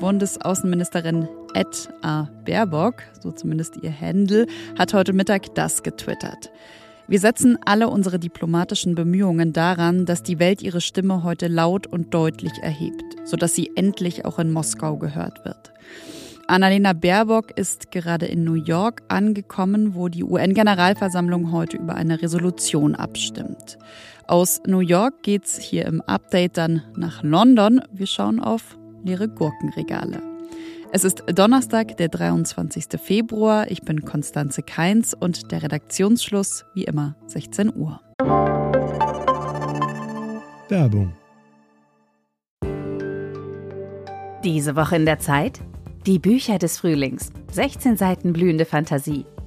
Bundesaußenministerin Ed A. Baerbock, so zumindest ihr Handel, hat heute Mittag das getwittert. Wir setzen alle unsere diplomatischen Bemühungen daran, dass die Welt ihre Stimme heute laut und deutlich erhebt, sodass sie endlich auch in Moskau gehört wird. Annalena Baerbock ist gerade in New York angekommen, wo die UN-Generalversammlung heute über eine Resolution abstimmt. Aus New York geht's hier im Update dann nach London. Wir schauen auf leere Gurkenregale. Es ist Donnerstag, der 23. Februar. Ich bin Konstanze Keins und der Redaktionsschluss wie immer 16 Uhr. Werbung. Diese Woche in der Zeit? Die Bücher des Frühlings. 16 Seiten blühende Fantasie.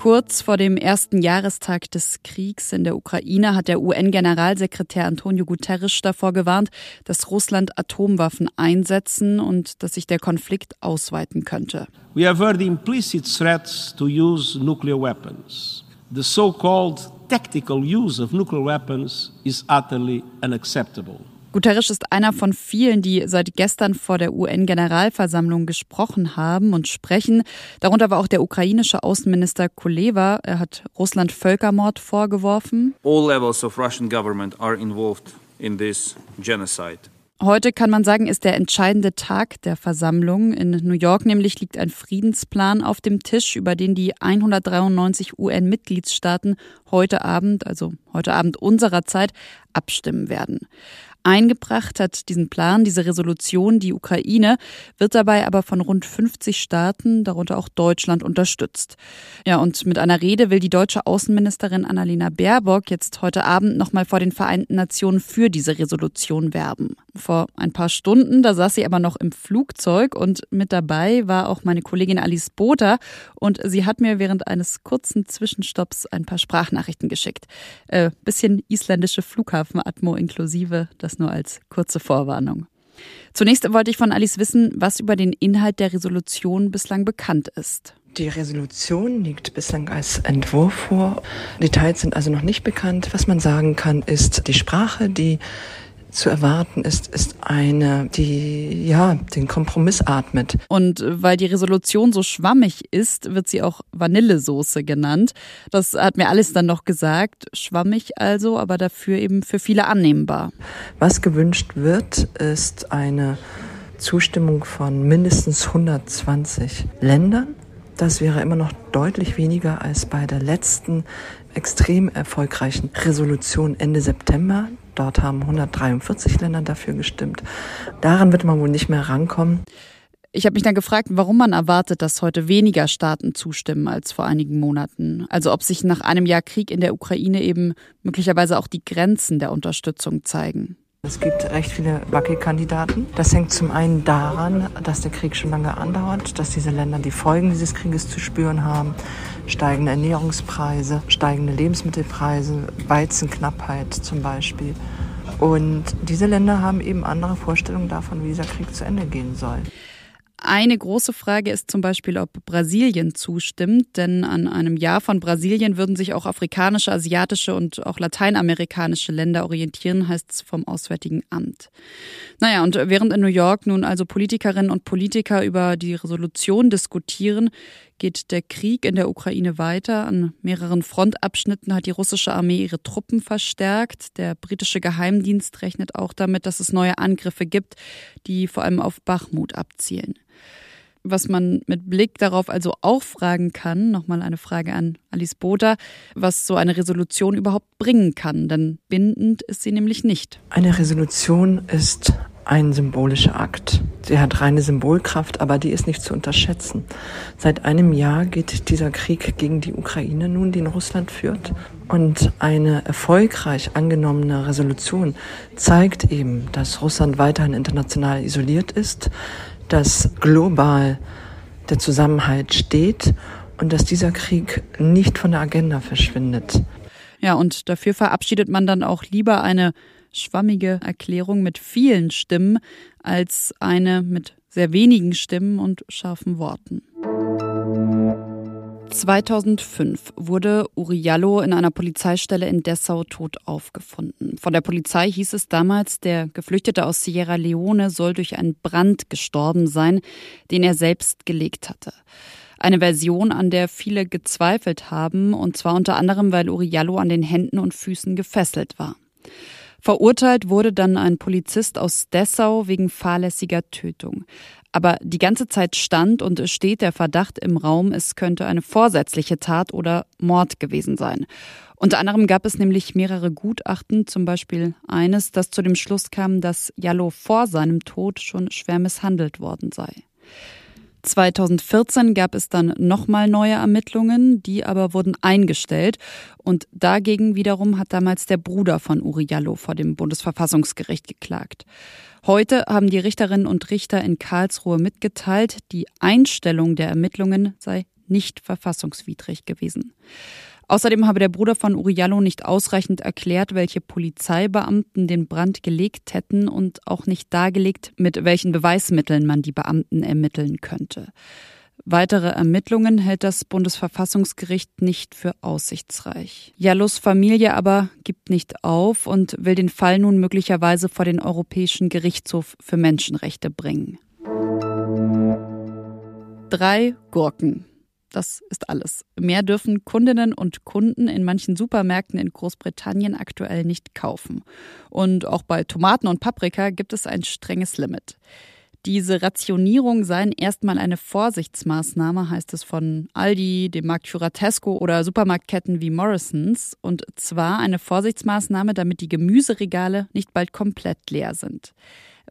Kurz vor dem ersten Jahrestag des Kriegs in der Ukraine hat der UN-Generalsekretär Antonio Guterres davor gewarnt, dass Russland Atomwaffen einsetzen und dass sich der Konflikt ausweiten könnte. We have heard implicit threats to use nuclear weapons. The so-called tactical use of nuclear weapons is utterly unacceptable. Guterres ist einer von vielen, die seit gestern vor der UN-Generalversammlung gesprochen haben und sprechen. Darunter war auch der ukrainische Außenminister Kuleva. Er hat Russland Völkermord vorgeworfen. All levels of Russian government are involved in this genocide. Heute kann man sagen, ist der entscheidende Tag der Versammlung. In New York nämlich liegt ein Friedensplan auf dem Tisch, über den die 193 UN-Mitgliedstaaten heute Abend, also heute Abend unserer Zeit, abstimmen werden. Eingebracht hat diesen Plan, diese Resolution, die Ukraine, wird dabei aber von rund 50 Staaten, darunter auch Deutschland, unterstützt. Ja, und mit einer Rede will die deutsche Außenministerin Annalena Baerbock jetzt heute Abend nochmal vor den Vereinten Nationen für diese Resolution werben. Vor ein paar Stunden, da saß sie aber noch im Flugzeug und mit dabei war auch meine Kollegin Alice Botha und sie hat mir während eines kurzen Zwischenstopps ein paar Sprachnachrichten geschickt. Äh, bisschen isländische Flughafenatmo inklusive. Das das nur als kurze Vorwarnung. Zunächst wollte ich von Alice wissen, was über den Inhalt der Resolution bislang bekannt ist. Die Resolution liegt bislang als Entwurf vor. Details sind also noch nicht bekannt. Was man sagen kann, ist die Sprache, die zu erwarten ist, ist eine, die ja den Kompromiss atmet. Und weil die Resolution so schwammig ist, wird sie auch Vanillesoße genannt. Das hat mir alles dann noch gesagt. Schwammig also, aber dafür eben für viele annehmbar. Was gewünscht wird, ist eine Zustimmung von mindestens 120 Ländern. Das wäre immer noch deutlich weniger als bei der letzten extrem erfolgreichen Resolution Ende September. Dort haben 143 Länder dafür gestimmt. Daran wird man wohl nicht mehr rankommen. Ich habe mich dann gefragt, warum man erwartet, dass heute weniger Staaten zustimmen als vor einigen Monaten. Also ob sich nach einem Jahr Krieg in der Ukraine eben möglicherweise auch die Grenzen der Unterstützung zeigen. Es gibt recht viele Wackelkandidaten. Das hängt zum einen daran, dass der Krieg schon lange andauert, dass diese Länder die Folgen dieses Krieges zu spüren haben. Steigende Ernährungspreise, steigende Lebensmittelpreise, Weizenknappheit zum Beispiel. Und diese Länder haben eben andere Vorstellungen davon, wie dieser Krieg zu Ende gehen soll. Eine große Frage ist zum Beispiel, ob Brasilien zustimmt, denn an einem Ja von Brasilien würden sich auch afrikanische, asiatische und auch lateinamerikanische Länder orientieren, heißt es vom Auswärtigen Amt. Naja, und während in New York nun also Politikerinnen und Politiker über die Resolution diskutieren, geht der Krieg in der Ukraine weiter. An mehreren Frontabschnitten hat die russische Armee ihre Truppen verstärkt. Der britische Geheimdienst rechnet auch damit, dass es neue Angriffe gibt, die vor allem auf Bachmut abzielen was man mit Blick darauf also auch fragen kann, nochmal eine Frage an Alice Botha, was so eine Resolution überhaupt bringen kann, denn bindend ist sie nämlich nicht. Eine Resolution ist ein symbolischer Akt. Sie hat reine Symbolkraft, aber die ist nicht zu unterschätzen. Seit einem Jahr geht dieser Krieg gegen die Ukraine nun, den Russland führt. Und eine erfolgreich angenommene Resolution zeigt eben, dass Russland weiterhin international isoliert ist, dass global der Zusammenhalt steht und dass dieser Krieg nicht von der Agenda verschwindet. Ja, und dafür verabschiedet man dann auch lieber eine schwammige Erklärung mit vielen Stimmen als eine mit sehr wenigen Stimmen und scharfen Worten. 2005 wurde Uriallo in einer Polizeistelle in Dessau tot aufgefunden. Von der Polizei hieß es damals, der Geflüchtete aus Sierra Leone soll durch einen Brand gestorben sein, den er selbst gelegt hatte. Eine Version, an der viele gezweifelt haben, und zwar unter anderem, weil Uriallo an den Händen und Füßen gefesselt war. Verurteilt wurde dann ein Polizist aus Dessau wegen fahrlässiger Tötung. Aber die ganze Zeit stand und steht der Verdacht im Raum, es könnte eine vorsätzliche Tat oder Mord gewesen sein. Unter anderem gab es nämlich mehrere Gutachten, zum Beispiel eines, das zu dem Schluss kam, dass Jallo vor seinem Tod schon schwer misshandelt worden sei. 2014 gab es dann nochmal neue Ermittlungen, die aber wurden eingestellt. Und dagegen wiederum hat damals der Bruder von Uri Jallo vor dem Bundesverfassungsgericht geklagt. Heute haben die Richterinnen und Richter in Karlsruhe mitgeteilt, die Einstellung der Ermittlungen sei nicht verfassungswidrig gewesen. Außerdem habe der Bruder von Uriallo nicht ausreichend erklärt, welche Polizeibeamten den Brand gelegt hätten und auch nicht dargelegt, mit welchen Beweismitteln man die Beamten ermitteln könnte. Weitere Ermittlungen hält das Bundesverfassungsgericht nicht für aussichtsreich. Jallos Familie aber gibt nicht auf und will den Fall nun möglicherweise vor den Europäischen Gerichtshof für Menschenrechte bringen. Drei Gurken. Das ist alles. Mehr dürfen Kundinnen und Kunden in manchen Supermärkten in Großbritannien aktuell nicht kaufen. Und auch bei Tomaten und Paprika gibt es ein strenges Limit. Diese Rationierung seien erstmal eine Vorsichtsmaßnahme, heißt es von Aldi, dem Marktführer Tesco oder Supermarktketten wie Morrisons. Und zwar eine Vorsichtsmaßnahme, damit die Gemüseregale nicht bald komplett leer sind.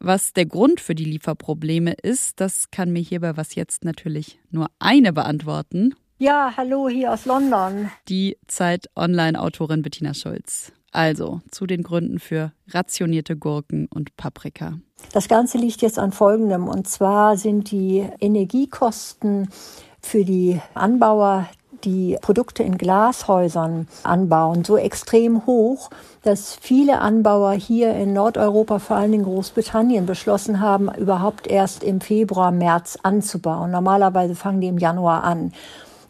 Was der Grund für die Lieferprobleme ist, das kann mir hierbei was jetzt natürlich nur eine beantworten. Ja, hallo hier aus London. Die Zeit-Online-Autorin Bettina Schulz. Also zu den Gründen für rationierte Gurken und Paprika. Das Ganze liegt jetzt an Folgendem. Und zwar sind die Energiekosten für die Anbauer die Produkte in Glashäusern anbauen, so extrem hoch, dass viele Anbauer hier in Nordeuropa, vor allem in Großbritannien, beschlossen haben, überhaupt erst im Februar, März anzubauen. Normalerweise fangen die im Januar an.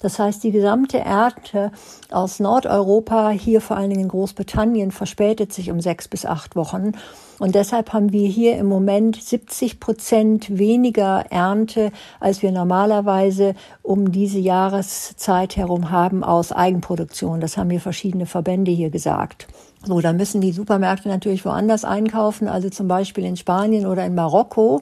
Das heißt, die gesamte Ernte aus Nordeuropa, hier vor allen Dingen in Großbritannien, verspätet sich um sechs bis acht Wochen. Und deshalb haben wir hier im Moment 70 Prozent weniger Ernte, als wir normalerweise um diese Jahreszeit herum haben aus Eigenproduktion. Das haben mir verschiedene Verbände hier gesagt. So, da müssen die Supermärkte natürlich woanders einkaufen, also zum Beispiel in Spanien oder in Marokko.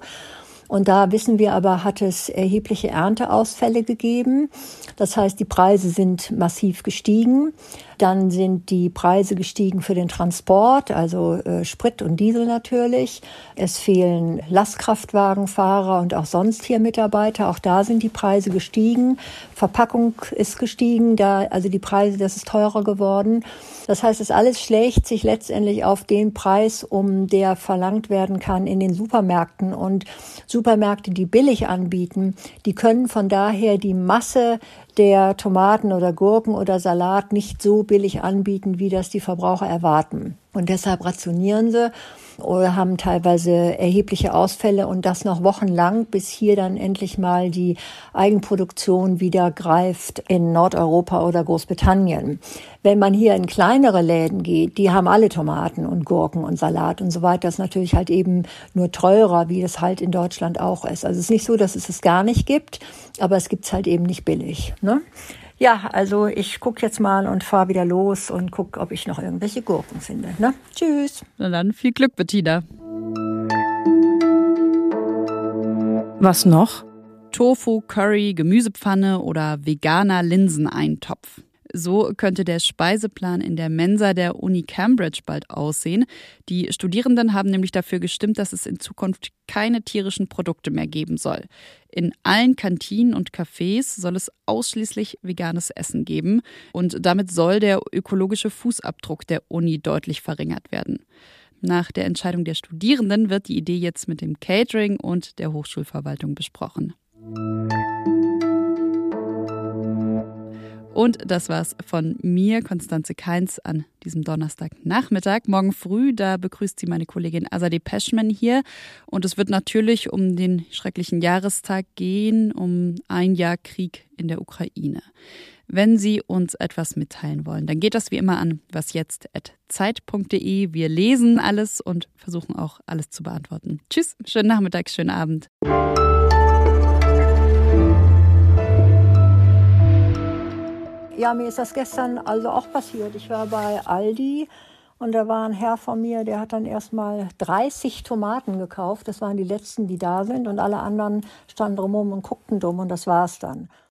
Und da wissen wir aber, hat es erhebliche Ernteausfälle gegeben. Das heißt, die Preise sind massiv gestiegen. Dann sind die Preise gestiegen für den Transport, also äh, Sprit und Diesel natürlich. Es fehlen Lastkraftwagenfahrer und auch sonst hier Mitarbeiter. Auch da sind die Preise gestiegen. Verpackung ist gestiegen, da, also die Preise, das ist teurer geworden. Das heißt, es alles schlägt sich letztendlich auf den Preis um, der verlangt werden kann in den Supermärkten. Und Supermärkte, die billig anbieten, die können von daher die Masse der Tomaten oder Gurken oder Salat nicht so billig anbieten, wie das die Verbraucher erwarten. Und deshalb rationieren sie oder haben teilweise erhebliche Ausfälle und das noch wochenlang, bis hier dann endlich mal die Eigenproduktion wieder greift in Nordeuropa oder Großbritannien. Wenn man hier in kleinere Läden geht, die haben alle Tomaten und Gurken und Salat und so weiter. Das ist natürlich halt eben nur teurer, wie es halt in Deutschland auch ist. Also es ist nicht so, dass es es gar nicht gibt, aber es gibt es halt eben nicht billig. Ne? Ja, also ich gucke jetzt mal und fahre wieder los und gucke, ob ich noch irgendwelche Gurken finde. Ne? Tschüss. Na dann viel Glück, Bettina. Was noch? Tofu, Curry, Gemüsepfanne oder veganer Linseneintopf. So könnte der Speiseplan in der Mensa der Uni Cambridge bald aussehen. Die Studierenden haben nämlich dafür gestimmt, dass es in Zukunft keine tierischen Produkte mehr geben soll. In allen Kantinen und Cafés soll es ausschließlich veganes Essen geben und damit soll der ökologische Fußabdruck der Uni deutlich verringert werden. Nach der Entscheidung der Studierenden wird die Idee jetzt mit dem Catering und der Hochschulverwaltung besprochen. Und das war's von mir, Konstanze Keins, an diesem Donnerstagnachmittag. Morgen früh, da begrüßt sie meine Kollegin Azadeh Peschman hier. Und es wird natürlich um den schrecklichen Jahrestag gehen, um ein Jahr Krieg in der Ukraine. Wenn Sie uns etwas mitteilen wollen, dann geht das wie immer an wasjetzt.zeit.de. Wir lesen alles und versuchen auch alles zu beantworten. Tschüss, schönen Nachmittag, schönen Abend. Ja, mir ist das gestern also auch passiert. Ich war bei Aldi und da war ein Herr von mir, der hat dann erstmal 30 Tomaten gekauft. Das waren die letzten, die da sind. Und alle anderen standen drumherum und guckten dumm und das war's dann.